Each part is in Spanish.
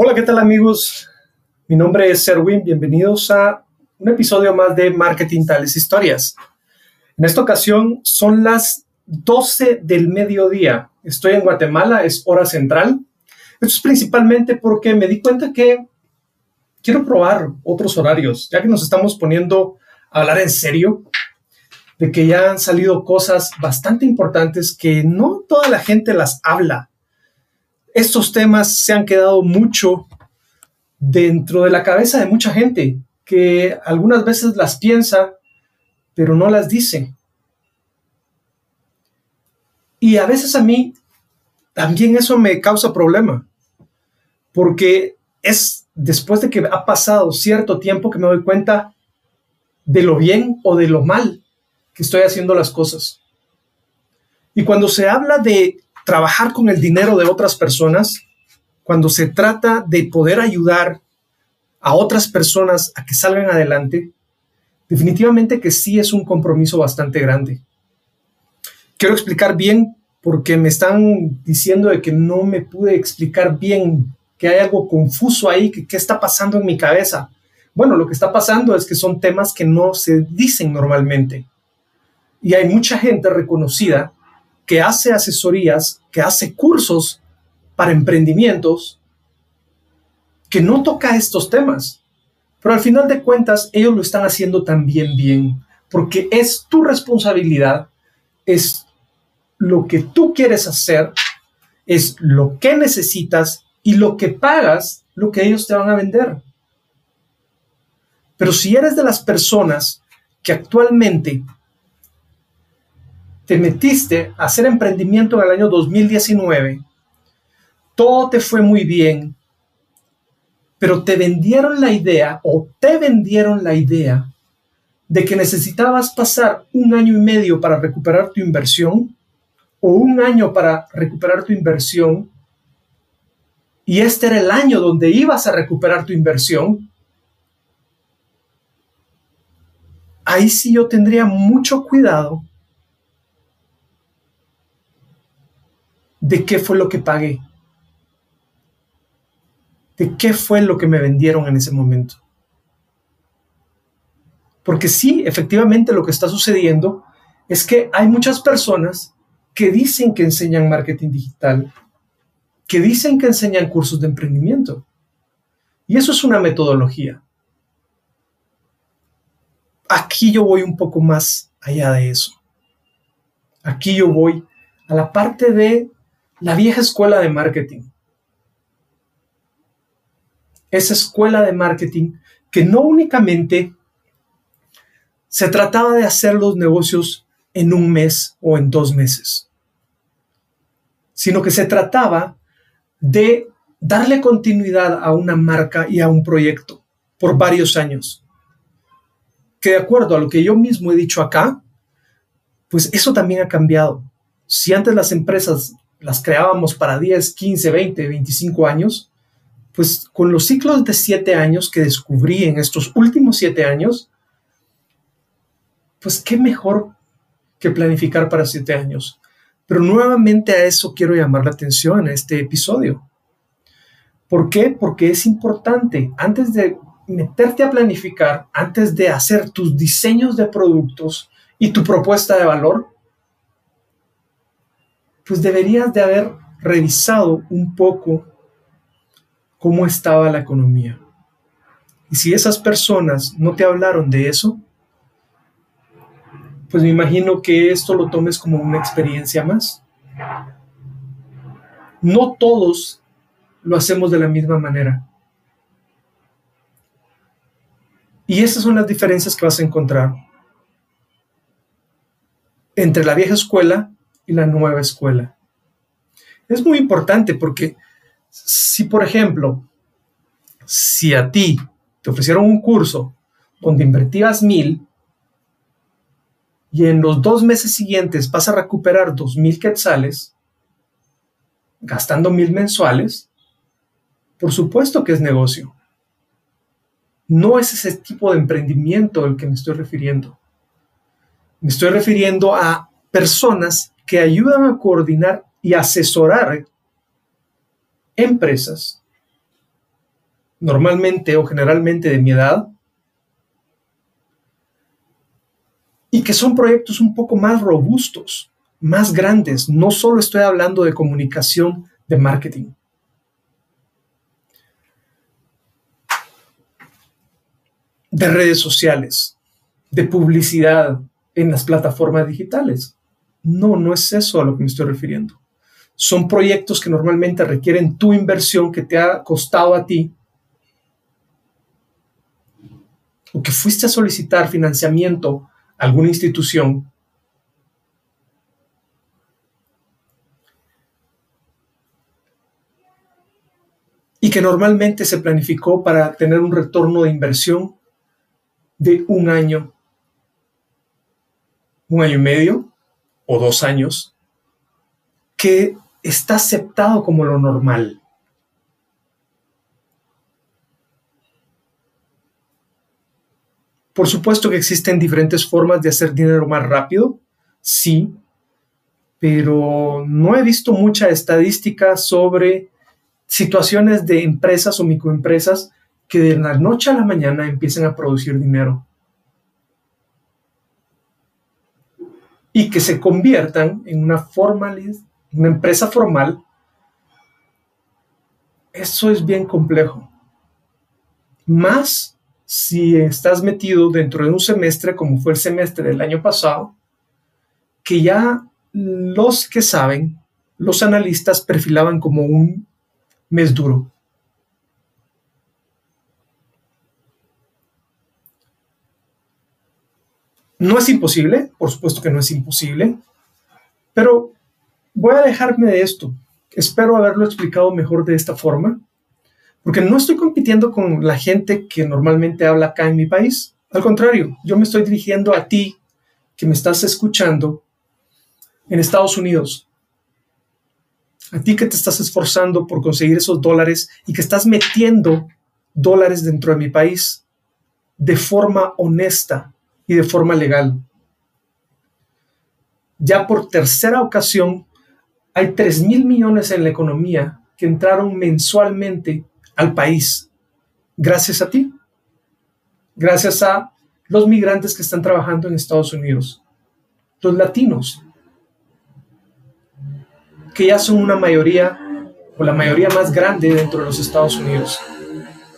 Hola, ¿qué tal amigos? Mi nombre es Serwin, bienvenidos a un episodio más de Marketing Tales Historias. En esta ocasión son las 12 del mediodía. Estoy en Guatemala, es hora central. Esto es principalmente porque me di cuenta que quiero probar otros horarios, ya que nos estamos poniendo a hablar en serio, de que ya han salido cosas bastante importantes que no toda la gente las habla. Estos temas se han quedado mucho dentro de la cabeza de mucha gente que algunas veces las piensa, pero no las dice. Y a veces a mí también eso me causa problema, porque es después de que ha pasado cierto tiempo que me doy cuenta de lo bien o de lo mal que estoy haciendo las cosas. Y cuando se habla de trabajar con el dinero de otras personas, cuando se trata de poder ayudar a otras personas a que salgan adelante, definitivamente que sí es un compromiso bastante grande. Quiero explicar bien porque me están diciendo de que no me pude explicar bien, que hay algo confuso ahí, que qué está pasando en mi cabeza. Bueno, lo que está pasando es que son temas que no se dicen normalmente. Y hay mucha gente reconocida que hace asesorías, que hace cursos para emprendimientos que no toca estos temas. Pero al final de cuentas, ellos lo están haciendo también bien, porque es tu responsabilidad, es lo que tú quieres hacer, es lo que necesitas y lo que pagas, lo que ellos te van a vender. Pero si eres de las personas que actualmente te metiste a hacer emprendimiento en el año 2019, todo te fue muy bien, pero te vendieron la idea o te vendieron la idea de que necesitabas pasar un año y medio para recuperar tu inversión o un año para recuperar tu inversión y este era el año donde ibas a recuperar tu inversión, ahí sí yo tendría mucho cuidado de qué fue lo que pagué de qué fue lo que me vendieron en ese momento. Porque sí, efectivamente lo que está sucediendo es que hay muchas personas que dicen que enseñan marketing digital, que dicen que enseñan cursos de emprendimiento. Y eso es una metodología. Aquí yo voy un poco más allá de eso. Aquí yo voy a la parte de la vieja escuela de marketing esa escuela de marketing que no únicamente se trataba de hacer los negocios en un mes o en dos meses, sino que se trataba de darle continuidad a una marca y a un proyecto por varios años. Que de acuerdo a lo que yo mismo he dicho acá, pues eso también ha cambiado. Si antes las empresas las creábamos para 10, 15, 20, 25 años, pues con los ciclos de siete años que descubrí en estos últimos siete años, pues qué mejor que planificar para siete años. Pero nuevamente a eso quiero llamar la atención en este episodio. ¿Por qué? Porque es importante, antes de meterte a planificar, antes de hacer tus diseños de productos y tu propuesta de valor, pues deberías de haber revisado un poco cómo estaba la economía. Y si esas personas no te hablaron de eso, pues me imagino que esto lo tomes como una experiencia más. No todos lo hacemos de la misma manera. Y esas son las diferencias que vas a encontrar entre la vieja escuela y la nueva escuela. Es muy importante porque si, por ejemplo, si a ti te ofrecieron un curso donde invertías mil y en los dos meses siguientes vas a recuperar dos mil quetzales, gastando mil mensuales, por supuesto que es negocio. No es ese tipo de emprendimiento al que me estoy refiriendo. Me estoy refiriendo a personas que ayudan a coordinar y asesorar empresas normalmente o generalmente de mi edad, y que son proyectos un poco más robustos, más grandes. No solo estoy hablando de comunicación, de marketing. De redes sociales, de publicidad en las plataformas digitales. No, no es eso a lo que me estoy refiriendo. Son proyectos que normalmente requieren tu inversión que te ha costado a ti o que fuiste a solicitar financiamiento a alguna institución y que normalmente se planificó para tener un retorno de inversión de un año, un año y medio o dos años, que está aceptado como lo normal. Por supuesto que existen diferentes formas de hacer dinero más rápido, sí, pero no he visto mucha estadística sobre situaciones de empresas o microempresas que de la noche a la mañana empiecen a producir dinero y que se conviertan en una empresa formal. Eso es bien complejo. Más si estás metido dentro de un semestre como fue el semestre del año pasado, que ya los que saben, los analistas perfilaban como un mes duro. No es imposible, por supuesto que no es imposible, pero voy a dejarme de esto. Espero haberlo explicado mejor de esta forma porque no estoy compitiendo con la gente que normalmente habla acá en mi país. Al contrario, yo me estoy dirigiendo a ti que me estás escuchando en Estados Unidos. A ti que te estás esforzando por conseguir esos dólares y que estás metiendo dólares dentro de mi país de forma honesta y de forma legal. Ya por tercera ocasión hay 3 mil millones en la economía que entraron mensualmente al país, gracias a ti, gracias a los migrantes que están trabajando en Estados Unidos, los latinos, que ya son una mayoría o la mayoría más grande dentro de los Estados Unidos,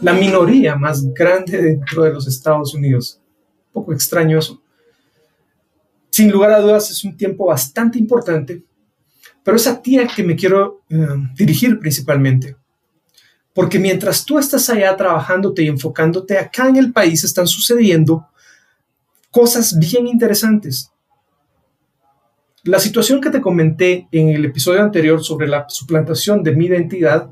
la minoría más grande dentro de los Estados Unidos. Poco extraño eso. Sin lugar a dudas es un tiempo bastante importante, pero es a ti a que me quiero eh, dirigir principalmente. Porque mientras tú estás allá trabajándote y enfocándote acá en el país, están sucediendo cosas bien interesantes. La situación que te comenté en el episodio anterior sobre la suplantación de mi identidad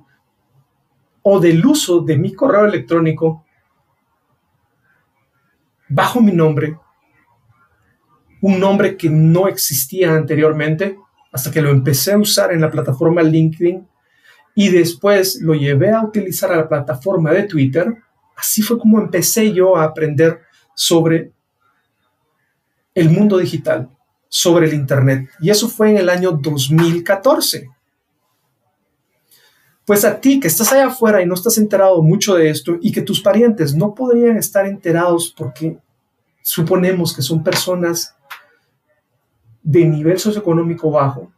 o del uso de mi correo electrónico bajo mi nombre, un nombre que no existía anteriormente, hasta que lo empecé a usar en la plataforma LinkedIn y después lo llevé a utilizar a la plataforma de Twitter. Así fue como empecé yo a aprender sobre el mundo digital, sobre el Internet. Y eso fue en el año 2014. Pues a ti que estás allá afuera y no estás enterado mucho de esto y que tus parientes no podrían estar enterados porque suponemos que son personas de nivel socioeconómico bajo,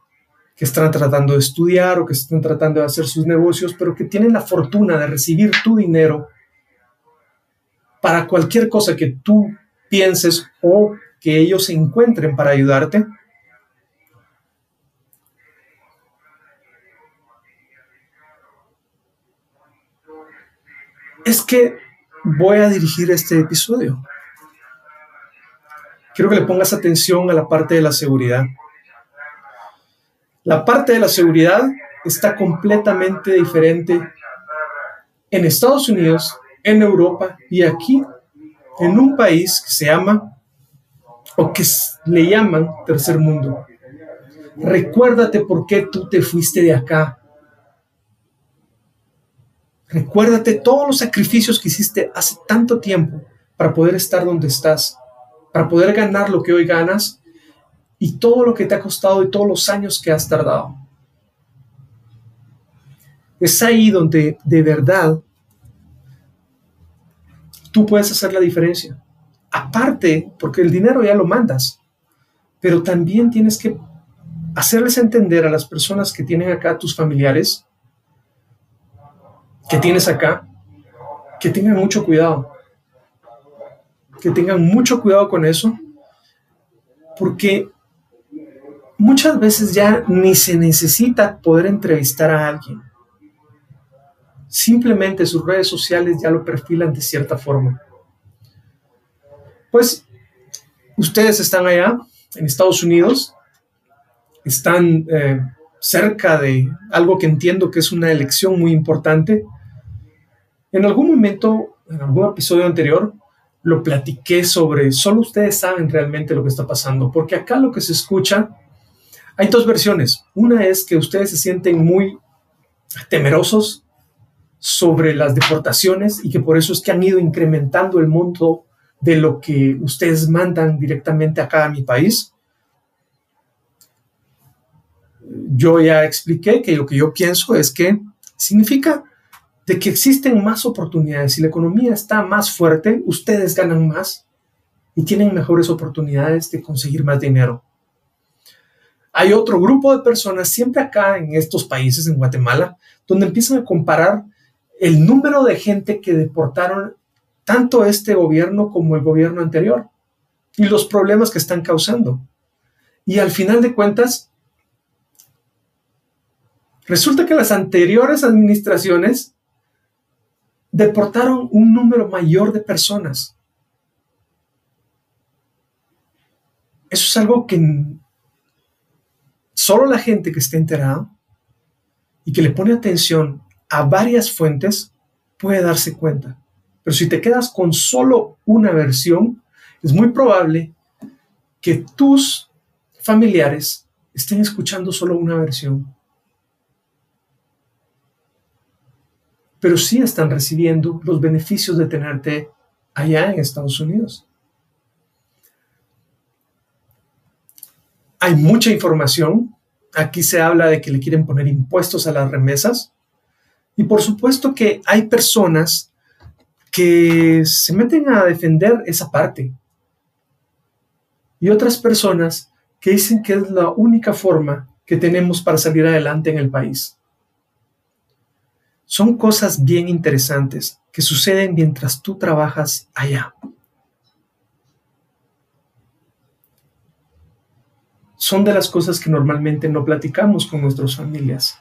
que están tratando de estudiar o que están tratando de hacer sus negocios, pero que tienen la fortuna de recibir tu dinero para cualquier cosa que tú pienses o que ellos encuentren para ayudarte. Es que voy a dirigir este episodio. Quiero que le pongas atención a la parte de la seguridad. La parte de la seguridad está completamente diferente en Estados Unidos, en Europa y aquí en un país que se llama o que le llaman tercer mundo. Recuérdate por qué tú te fuiste de acá. Recuérdate todos los sacrificios que hiciste hace tanto tiempo para poder estar donde estás, para poder ganar lo que hoy ganas y todo lo que te ha costado y todos los años que has tardado. Es ahí donde de verdad tú puedes hacer la diferencia. Aparte, porque el dinero ya lo mandas, pero también tienes que hacerles entender a las personas que tienen acá, tus familiares, que tienes acá, que tengan mucho cuidado, que tengan mucho cuidado con eso, porque muchas veces ya ni se necesita poder entrevistar a alguien. Simplemente sus redes sociales ya lo perfilan de cierta forma. Pues ustedes están allá en Estados Unidos, están eh, cerca de algo que entiendo que es una elección muy importante. En algún momento, en algún episodio anterior, lo platiqué sobre, solo ustedes saben realmente lo que está pasando, porque acá lo que se escucha, hay dos versiones. Una es que ustedes se sienten muy temerosos sobre las deportaciones y que por eso es que han ido incrementando el monto de lo que ustedes mandan directamente acá a mi país. Yo ya expliqué que lo que yo pienso es que significa de que existen más oportunidades. Si la economía está más fuerte, ustedes ganan más y tienen mejores oportunidades de conseguir más dinero. Hay otro grupo de personas, siempre acá en estos países, en Guatemala, donde empiezan a comparar el número de gente que deportaron tanto este gobierno como el gobierno anterior y los problemas que están causando. Y al final de cuentas, resulta que las anteriores administraciones deportaron un número mayor de personas. Eso es algo que solo la gente que esté enterada y que le pone atención a varias fuentes puede darse cuenta. Pero si te quedas con solo una versión, es muy probable que tus familiares estén escuchando solo una versión pero sí están recibiendo los beneficios de tenerte allá en Estados Unidos. Hay mucha información. Aquí se habla de que le quieren poner impuestos a las remesas. Y por supuesto que hay personas que se meten a defender esa parte. Y otras personas que dicen que es la única forma que tenemos para salir adelante en el país. Son cosas bien interesantes que suceden mientras tú trabajas allá. Son de las cosas que normalmente no platicamos con nuestras familias.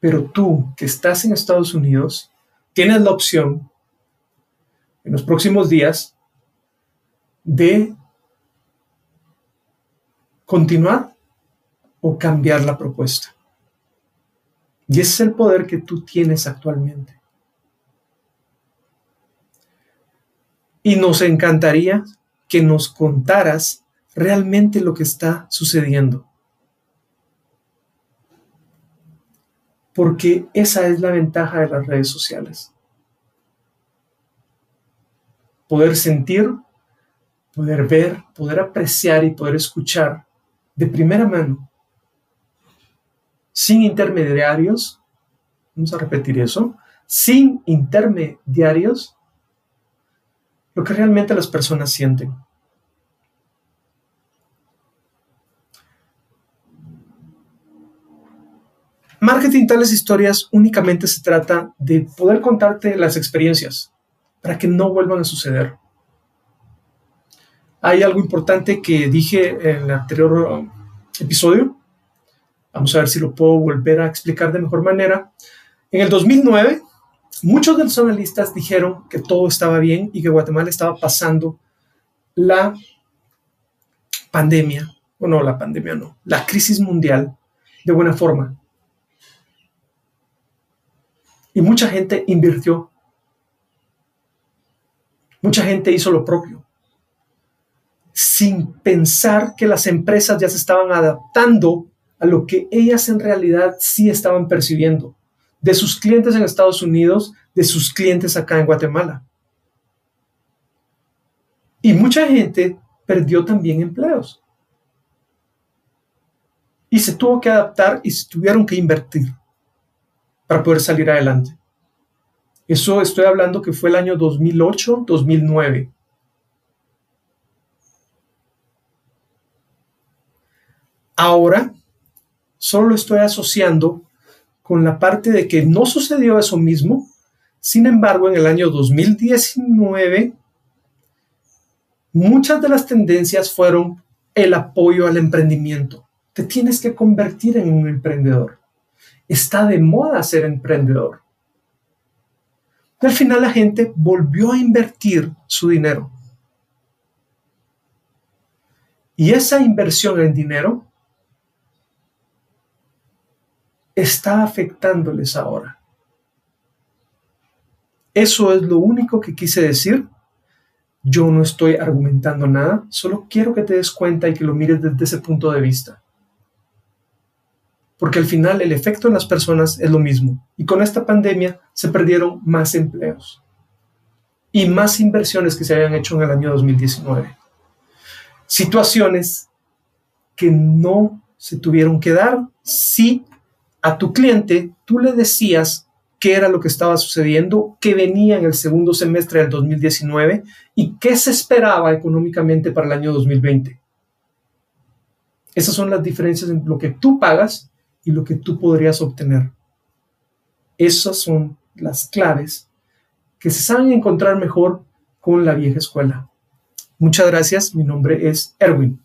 Pero tú que estás en Estados Unidos, tienes la opción en los próximos días de continuar o cambiar la propuesta. Y ese es el poder que tú tienes actualmente. Y nos encantaría que nos contaras realmente lo que está sucediendo. Porque esa es la ventaja de las redes sociales. Poder sentir, poder ver, poder apreciar y poder escuchar de primera mano, sin intermediarios, vamos a repetir eso, sin intermediarios, lo que realmente las personas sienten. Marketing tales historias únicamente se trata de poder contarte las experiencias para que no vuelvan a suceder. Hay algo importante que dije en el anterior episodio. Vamos a ver si lo puedo volver a explicar de mejor manera. En el 2009, muchos de los analistas dijeron que todo estaba bien y que Guatemala estaba pasando la pandemia, o no, la pandemia no, la crisis mundial de buena forma. Y mucha gente invirtió. Mucha gente hizo lo propio sin pensar que las empresas ya se estaban adaptando a lo que ellas en realidad sí estaban percibiendo, de sus clientes en Estados Unidos, de sus clientes acá en Guatemala. Y mucha gente perdió también empleos. y se tuvo que adaptar y se tuvieron que invertir para poder salir adelante. Eso estoy hablando que fue el año 2008, 2009. Ahora, solo lo estoy asociando con la parte de que no sucedió eso mismo. Sin embargo, en el año 2019, muchas de las tendencias fueron el apoyo al emprendimiento. Te tienes que convertir en un emprendedor. Está de moda ser emprendedor. Al final la gente volvió a invertir su dinero. Y esa inversión en dinero está afectándoles ahora. Eso es lo único que quise decir. Yo no estoy argumentando nada, solo quiero que te des cuenta y que lo mires desde ese punto de vista. Porque al final el efecto en las personas es lo mismo. Y con esta pandemia se perdieron más empleos y más inversiones que se habían hecho en el año 2019. Situaciones que no se tuvieron que dar si a tu cliente tú le decías qué era lo que estaba sucediendo, qué venía en el segundo semestre del 2019 y qué se esperaba económicamente para el año 2020. Esas son las diferencias en lo que tú pagas y lo que tú podrías obtener. Esas son las claves que se saben encontrar mejor con la vieja escuela. Muchas gracias, mi nombre es Erwin.